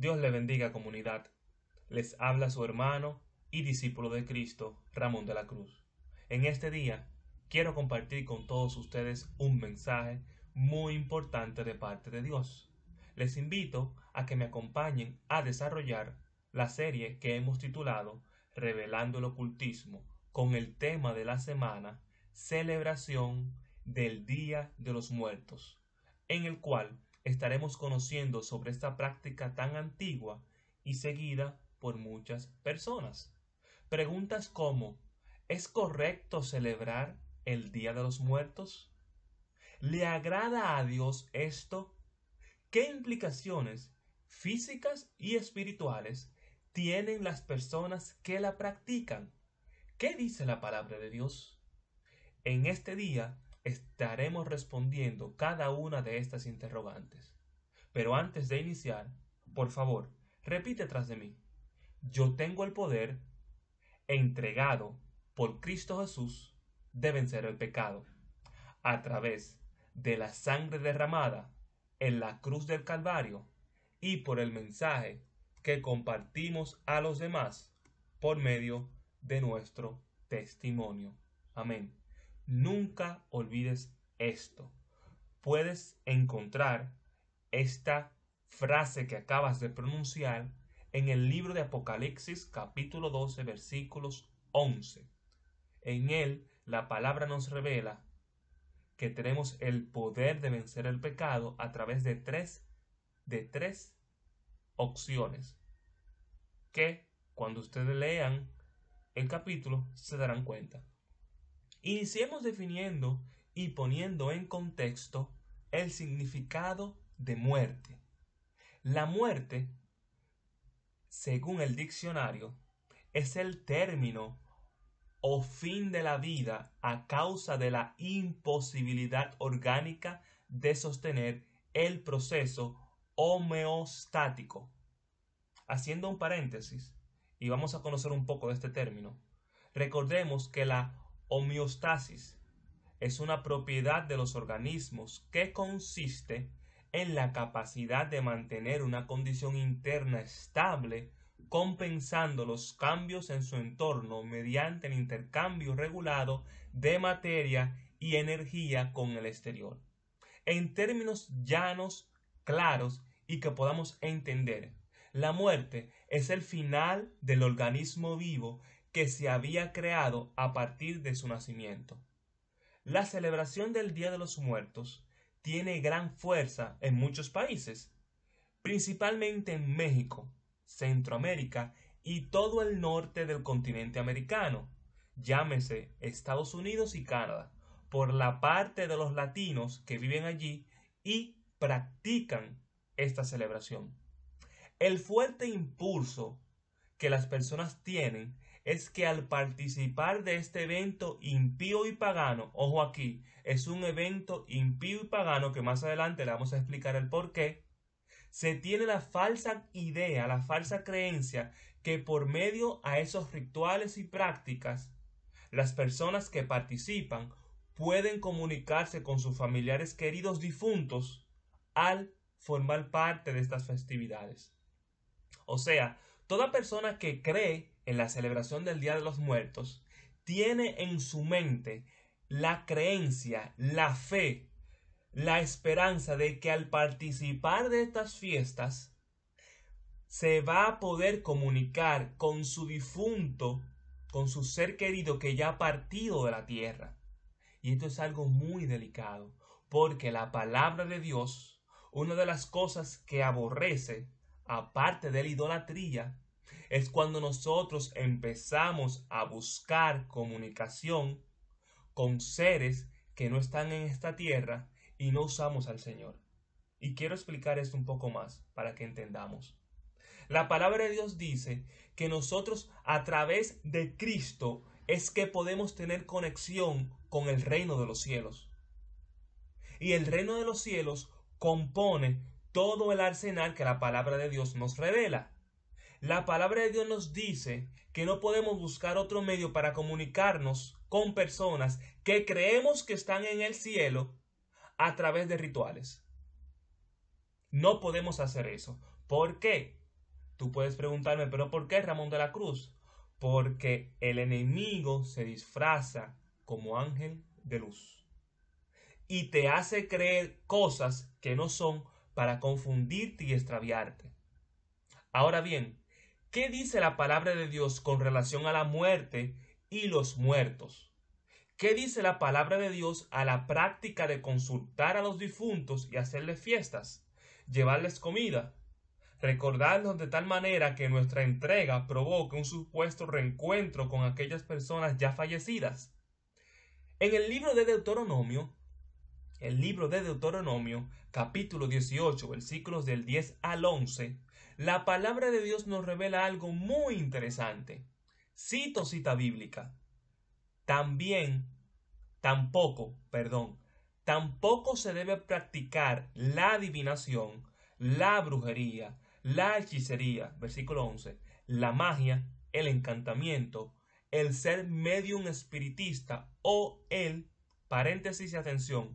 Dios le bendiga comunidad. Les habla su hermano y discípulo de Cristo, Ramón de la Cruz. En este día quiero compartir con todos ustedes un mensaje muy importante de parte de Dios. Les invito a que me acompañen a desarrollar la serie que hemos titulado Revelando el Ocultismo con el tema de la semana Celebración del Día de los Muertos, en el cual estaremos conociendo sobre esta práctica tan antigua y seguida por muchas personas. Preguntas como ¿Es correcto celebrar el Día de los Muertos? ¿Le agrada a Dios esto? ¿Qué implicaciones físicas y espirituales tienen las personas que la practican? ¿Qué dice la palabra de Dios? En este día estaremos respondiendo cada una de estas interrogantes. Pero antes de iniciar, por favor, repite tras de mí. Yo tengo el poder entregado por Cristo Jesús de vencer el pecado a través de la sangre derramada en la cruz del Calvario y por el mensaje que compartimos a los demás por medio de nuestro testimonio. Amén. Nunca olvides esto. Puedes encontrar esta frase que acabas de pronunciar en el libro de Apocalipsis capítulo 12 versículos 11. En él la palabra nos revela que tenemos el poder de vencer el pecado a través de tres de tres opciones que cuando ustedes lean el capítulo se darán cuenta. Iniciemos definiendo y poniendo en contexto el significado de muerte. La muerte, según el diccionario, es el término o fin de la vida a causa de la imposibilidad orgánica de sostener el proceso homeostático. Haciendo un paréntesis, y vamos a conocer un poco de este término, recordemos que la Homeostasis es una propiedad de los organismos que consiste en la capacidad de mantener una condición interna estable compensando los cambios en su entorno mediante el intercambio regulado de materia y energía con el exterior. En términos llanos, claros y que podamos entender, la muerte es el final del organismo vivo que se había creado a partir de su nacimiento. La celebración del Día de los Muertos tiene gran fuerza en muchos países, principalmente en México, Centroamérica y todo el norte del continente americano, llámese Estados Unidos y Canadá, por la parte de los latinos que viven allí y practican esta celebración. El fuerte impulso que las personas tienen es que al participar de este evento impío y pagano, ojo aquí, es un evento impío y pagano que más adelante le vamos a explicar el por qué, se tiene la falsa idea, la falsa creencia que por medio a esos rituales y prácticas, las personas que participan pueden comunicarse con sus familiares queridos difuntos al formar parte de estas festividades. O sea, Toda persona que cree en la celebración del Día de los Muertos tiene en su mente la creencia, la fe, la esperanza de que al participar de estas fiestas se va a poder comunicar con su difunto, con su ser querido que ya ha partido de la tierra. Y esto es algo muy delicado, porque la palabra de Dios, una de las cosas que aborrece, aparte de la idolatría, es cuando nosotros empezamos a buscar comunicación con seres que no están en esta tierra y no usamos al Señor. Y quiero explicar esto un poco más para que entendamos. La palabra de Dios dice que nosotros a través de Cristo es que podemos tener conexión con el reino de los cielos. Y el reino de los cielos compone todo el arsenal que la palabra de Dios nos revela. La palabra de Dios nos dice que no podemos buscar otro medio para comunicarnos con personas que creemos que están en el cielo a través de rituales. No podemos hacer eso. ¿Por qué? Tú puedes preguntarme, pero ¿por qué Ramón de la Cruz? Porque el enemigo se disfraza como ángel de luz y te hace creer cosas que no son para confundirte y extraviarte. Ahora bien, ¿qué dice la palabra de Dios con relación a la muerte y los muertos? ¿Qué dice la palabra de Dios a la práctica de consultar a los difuntos y hacerles fiestas, llevarles comida, recordarlos de tal manera que nuestra entrega provoque un supuesto reencuentro con aquellas personas ya fallecidas? En el libro de Deuteronomio, el libro de Deuteronomio, capítulo 18, versículos del 10 al 11, la palabra de Dios nos revela algo muy interesante. Cito cita bíblica. También, tampoco, perdón, tampoco se debe practicar la adivinación, la brujería, la hechicería, versículo 11, la magia, el encantamiento, el ser medium espiritista o el, paréntesis y atención,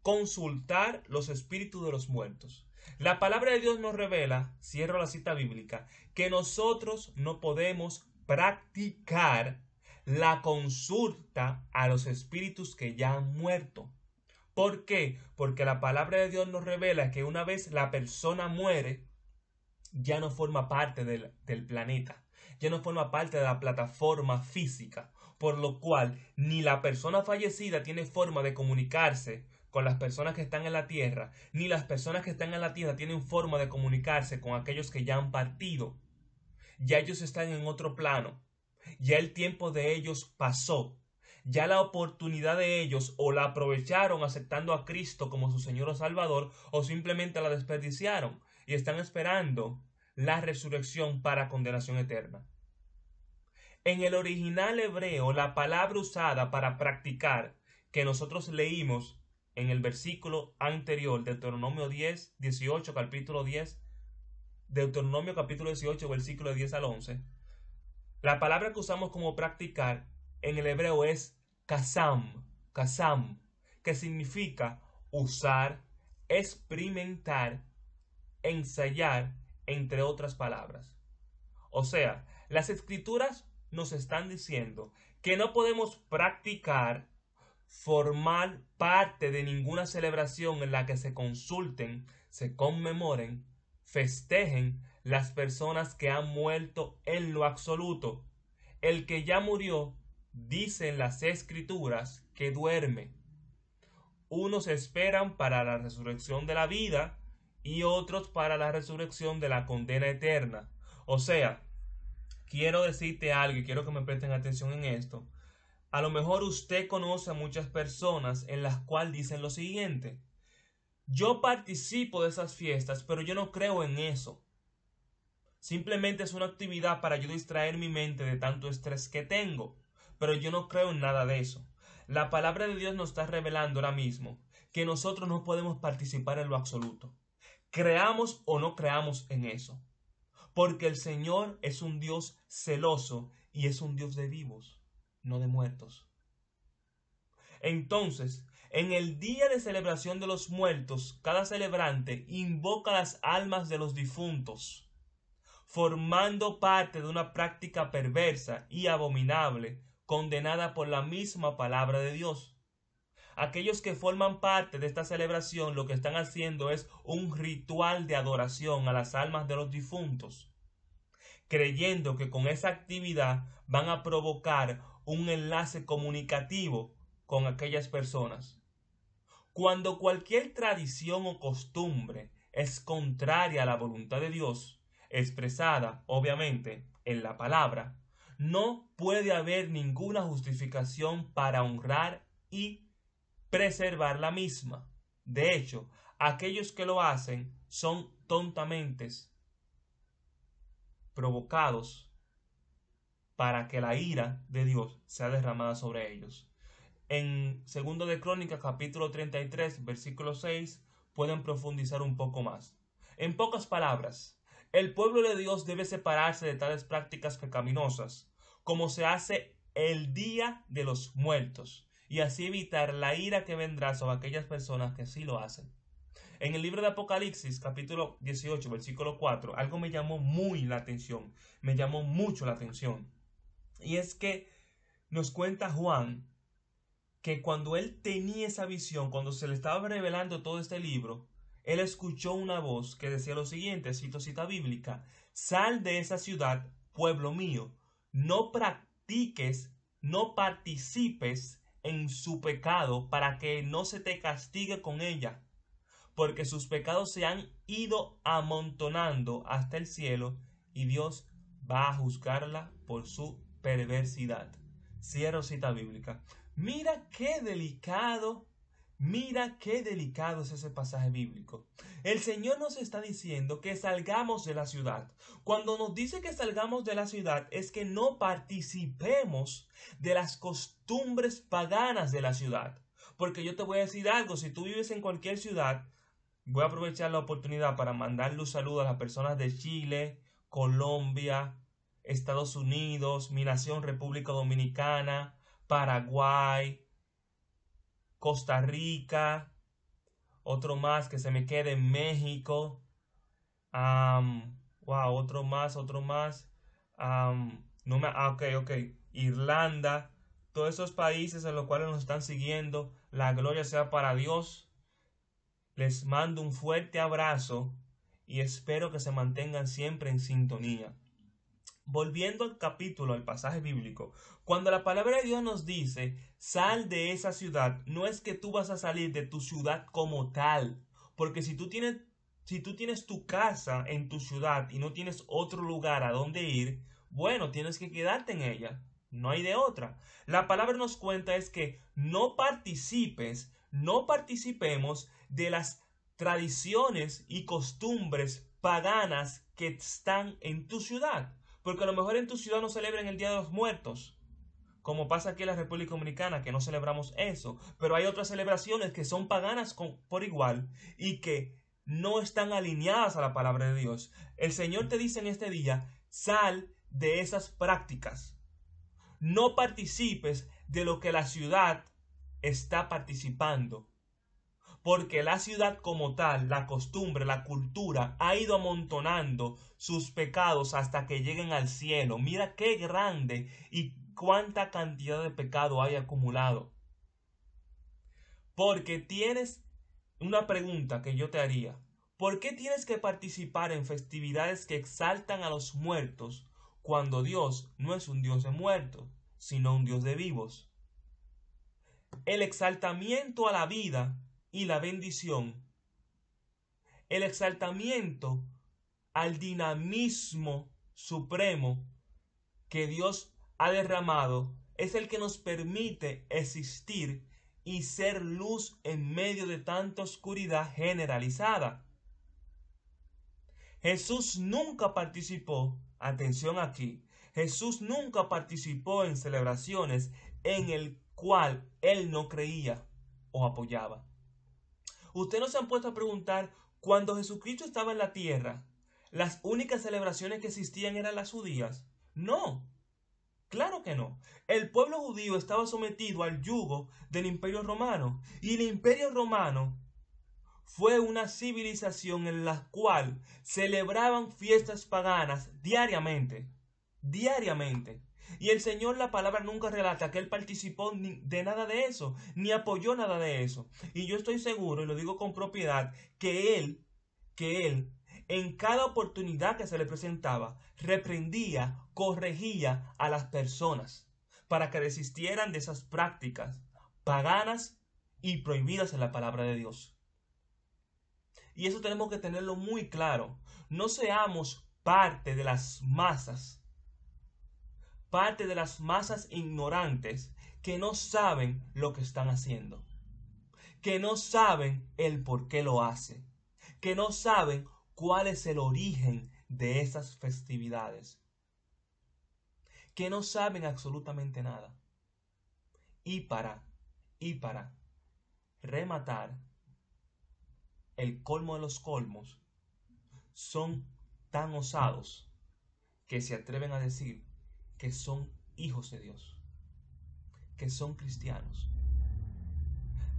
consultar los espíritus de los muertos. La palabra de Dios nos revela, cierro la cita bíblica, que nosotros no podemos practicar la consulta a los espíritus que ya han muerto. ¿Por qué? Porque la palabra de Dios nos revela que una vez la persona muere, ya no forma parte del, del planeta, ya no forma parte de la plataforma física, por lo cual ni la persona fallecida tiene forma de comunicarse con las personas que están en la tierra, ni las personas que están en la tierra tienen forma de comunicarse con aquellos que ya han partido. Ya ellos están en otro plano. Ya el tiempo de ellos pasó. Ya la oportunidad de ellos o la aprovecharon aceptando a Cristo como su Señor o Salvador o simplemente la desperdiciaron y están esperando la resurrección para condenación eterna. En el original hebreo, la palabra usada para practicar que nosotros leímos en el versículo anterior, Deuteronomio 10, 18, capítulo 10, Deuteronomio capítulo 18, versículo 10 al 11, la palabra que usamos como practicar en el hebreo es kasam, kasam, que significa usar, experimentar, ensayar, entre otras palabras. O sea, las escrituras nos están diciendo que no podemos practicar formar parte de ninguna celebración en la que se consulten, se conmemoren, festejen las personas que han muerto en lo absoluto. El que ya murió, dicen las escrituras, que duerme. Unos esperan para la resurrección de la vida y otros para la resurrección de la condena eterna. O sea, quiero decirte algo y quiero que me presten atención en esto. A lo mejor usted conoce a muchas personas en las cuales dicen lo siguiente. Yo participo de esas fiestas, pero yo no creo en eso. Simplemente es una actividad para yo distraer mi mente de tanto estrés que tengo, pero yo no creo en nada de eso. La palabra de Dios nos está revelando ahora mismo que nosotros no podemos participar en lo absoluto. Creamos o no creamos en eso. Porque el Señor es un Dios celoso y es un Dios de vivos no de muertos. Entonces, en el día de celebración de los muertos, cada celebrante invoca las almas de los difuntos, formando parte de una práctica perversa y abominable, condenada por la misma palabra de Dios. Aquellos que forman parte de esta celebración lo que están haciendo es un ritual de adoración a las almas de los difuntos, creyendo que con esa actividad van a provocar un enlace comunicativo con aquellas personas. Cuando cualquier tradición o costumbre es contraria a la voluntad de Dios, expresada obviamente en la palabra, no puede haber ninguna justificación para honrar y preservar la misma. De hecho, aquellos que lo hacen son tontamente provocados para que la ira de Dios sea derramada sobre ellos. En segundo de Crónicas capítulo 33 versículo 6 pueden profundizar un poco más. En pocas palabras, el pueblo de Dios debe separarse de tales prácticas pecaminosas, como se hace el día de los muertos, y así evitar la ira que vendrá sobre aquellas personas que sí lo hacen. En el libro de Apocalipsis, capítulo 18, versículo 4, algo me llamó muy la atención, me llamó mucho la atención. Y es que nos cuenta Juan que cuando él tenía esa visión, cuando se le estaba revelando todo este libro, él escuchó una voz que decía lo siguiente, cito cita bíblica, sal de esa ciudad, pueblo mío, no practiques, no participes en su pecado para que no se te castigue con ella, porque sus pecados se han ido amontonando hasta el cielo y Dios va a juzgarla por su perversidad. Cierro cita bíblica. Mira qué delicado Mira qué delicado es ese pasaje bíblico. El Señor nos está diciendo que salgamos de la ciudad. Cuando nos dice que salgamos de la ciudad es que no participemos de las costumbres paganas de la ciudad. Porque yo te voy a decir algo, si tú vives en cualquier ciudad, voy a aprovechar la oportunidad para mandarle un saludo a las personas de Chile, Colombia, Estados Unidos, mi nación República Dominicana, Paraguay, Costa Rica, otro más que se me quede en México, wow, otro más, otro más, no me, ah, ok, ok, Irlanda, todos esos países en los cuales nos están siguiendo, la gloria sea para Dios. Les mando un fuerte abrazo y espero que se mantengan siempre en sintonía. Volviendo al capítulo, al pasaje bíblico, cuando la palabra de Dios nos dice, sal de esa ciudad, no es que tú vas a salir de tu ciudad como tal, porque si tú tienes, si tú tienes tu casa en tu ciudad y no tienes otro lugar a donde ir, bueno, tienes que quedarte en ella, no hay de otra. La palabra nos cuenta es que no participes, no participemos de las tradiciones y costumbres paganas que están en tu ciudad. Porque a lo mejor en tu ciudad no celebran el Día de los Muertos, como pasa aquí en la República Dominicana, que no celebramos eso, pero hay otras celebraciones que son paganas por igual y que no están alineadas a la palabra de Dios. El Señor te dice en este día, sal de esas prácticas. No participes de lo que la ciudad está participando porque la ciudad como tal, la costumbre, la cultura, ha ido amontonando sus pecados hasta que lleguen al cielo. Mira qué grande y cuánta cantidad de pecado hay acumulado. Porque tienes una pregunta que yo te haría. ¿Por qué tienes que participar en festividades que exaltan a los muertos cuando Dios no es un Dios de muertos, sino un Dios de vivos? El exaltamiento a la vida y la bendición, el exaltamiento al dinamismo supremo que Dios ha derramado es el que nos permite existir y ser luz en medio de tanta oscuridad generalizada. Jesús nunca participó, atención aquí, Jesús nunca participó en celebraciones en el cual él no creía o apoyaba. Ustedes no se han puesto a preguntar, cuando Jesucristo estaba en la tierra, ¿las únicas celebraciones que existían eran las judías? No. Claro que no. El pueblo judío estaba sometido al yugo del imperio romano y el imperio romano fue una civilización en la cual celebraban fiestas paganas diariamente. Diariamente. Y el Señor la palabra nunca relata que Él participó de nada de eso, ni apoyó nada de eso. Y yo estoy seguro, y lo digo con propiedad, que Él, que Él, en cada oportunidad que se le presentaba, reprendía, corregía a las personas para que desistieran de esas prácticas paganas y prohibidas en la palabra de Dios. Y eso tenemos que tenerlo muy claro. No seamos parte de las masas parte de las masas ignorantes que no saben lo que están haciendo, que no saben el por qué lo hacen, que no saben cuál es el origen de esas festividades, que no saben absolutamente nada. Y para, y para rematar, el colmo de los colmos, son tan osados que se atreven a decir que son hijos de Dios, que son cristianos.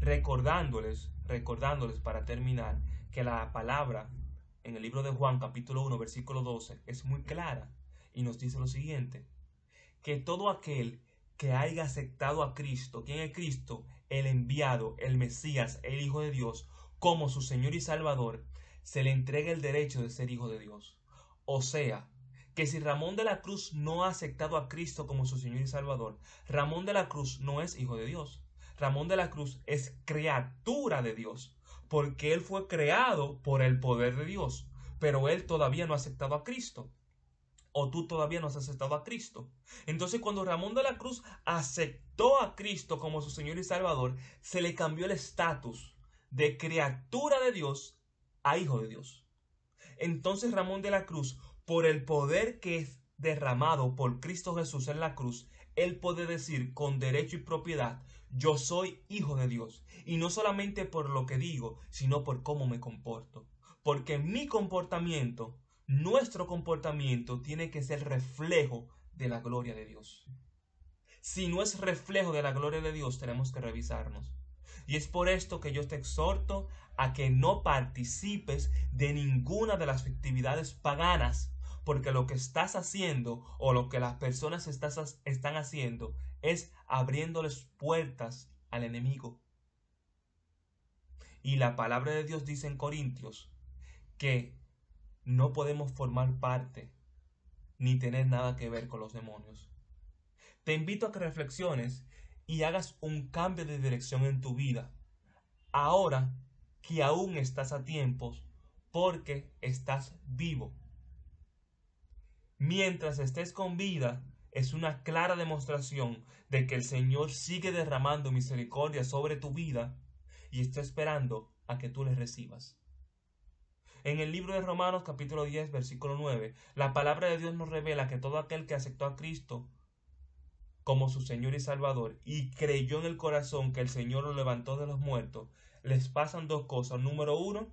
Recordándoles, recordándoles para terminar, que la palabra en el libro de Juan capítulo 1 versículo 12 es muy clara y nos dice lo siguiente, que todo aquel que haya aceptado a Cristo, ¿quién es Cristo? El enviado, el Mesías, el Hijo de Dios, como su Señor y Salvador, se le entrega el derecho de ser hijo de Dios. O sea, que si Ramón de la Cruz no ha aceptado a Cristo como su Señor y Salvador, Ramón de la Cruz no es hijo de Dios. Ramón de la Cruz es criatura de Dios, porque él fue creado por el poder de Dios, pero él todavía no ha aceptado a Cristo. O tú todavía no has aceptado a Cristo. Entonces cuando Ramón de la Cruz aceptó a Cristo como su Señor y Salvador, se le cambió el estatus de criatura de Dios a hijo de Dios. Entonces Ramón de la Cruz por el poder que es derramado por Cristo Jesús en la cruz, Él puede decir con derecho y propiedad, yo soy hijo de Dios. Y no solamente por lo que digo, sino por cómo me comporto. Porque mi comportamiento, nuestro comportamiento, tiene que ser reflejo de la gloria de Dios. Si no es reflejo de la gloria de Dios, tenemos que revisarnos. Y es por esto que yo te exhorto a que no participes de ninguna de las festividades paganas porque lo que estás haciendo o lo que las personas están haciendo es abriéndoles puertas al enemigo. Y la palabra de Dios dice en Corintios que no podemos formar parte ni tener nada que ver con los demonios. Te invito a que reflexiones y hagas un cambio de dirección en tu vida. Ahora que aún estás a tiempos porque estás vivo mientras estés con vida, es una clara demostración de que el Señor sigue derramando misericordia sobre tu vida y está esperando a que tú le recibas. En el libro de Romanos capítulo 10 versículo 9, la palabra de Dios nos revela que todo aquel que aceptó a Cristo como su Señor y Salvador y creyó en el corazón que el Señor lo levantó de los muertos, les pasan dos cosas. Número uno,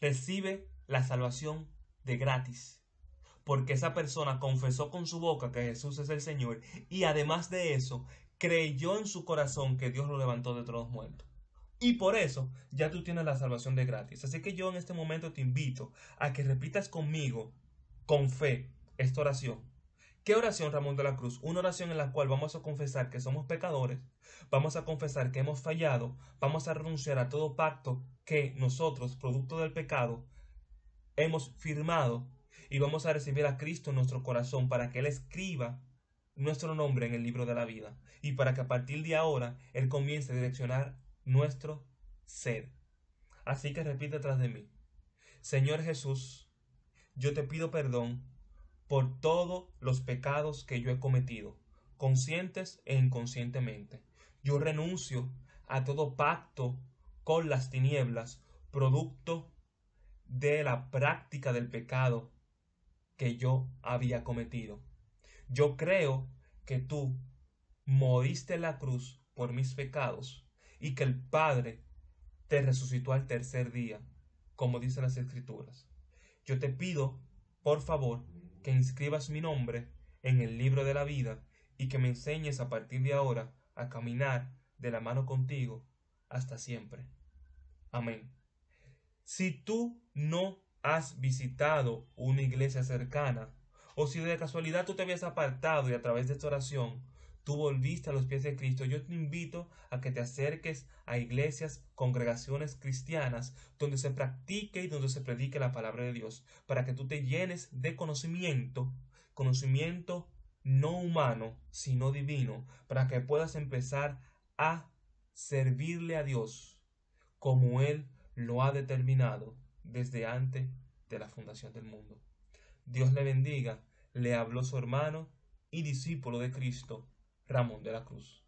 recibe la salvación de gratis porque esa persona confesó con su boca que Jesús es el Señor y además de eso creyó en su corazón que Dios lo levantó de todos los muertos. Y por eso ya tú tienes la salvación de gratis. Así que yo en este momento te invito a que repitas conmigo, con fe, esta oración. ¿Qué oración, Ramón de la Cruz? Una oración en la cual vamos a confesar que somos pecadores, vamos a confesar que hemos fallado, vamos a renunciar a todo pacto que nosotros, producto del pecado, hemos firmado y vamos a recibir a Cristo en nuestro corazón para que Él escriba nuestro nombre en el libro de la vida y para que a partir de ahora Él comience a direccionar nuestro ser. Así que repite tras de mí. Señor Jesús, yo te pido perdón por todos los pecados que yo he cometido, conscientes e inconscientemente. Yo renuncio a todo pacto con las tinieblas, producto de la práctica del pecado que yo había cometido. Yo creo que tú moriste en la cruz por mis pecados y que el Padre te resucitó al tercer día, como dicen las Escrituras. Yo te pido, por favor, que inscribas mi nombre en el libro de la vida y que me enseñes a partir de ahora a caminar de la mano contigo hasta siempre. Amén. Si tú no has visitado una iglesia cercana, o si de casualidad tú te habías apartado y a través de esta oración tú volviste a los pies de Cristo, yo te invito a que te acerques a iglesias, congregaciones cristianas, donde se practique y donde se predique la palabra de Dios, para que tú te llenes de conocimiento, conocimiento no humano, sino divino, para que puedas empezar a servirle a Dios como Él lo ha determinado desde antes de la fundación del mundo. Dios le bendiga, le habló su hermano y discípulo de Cristo, Ramón de la Cruz.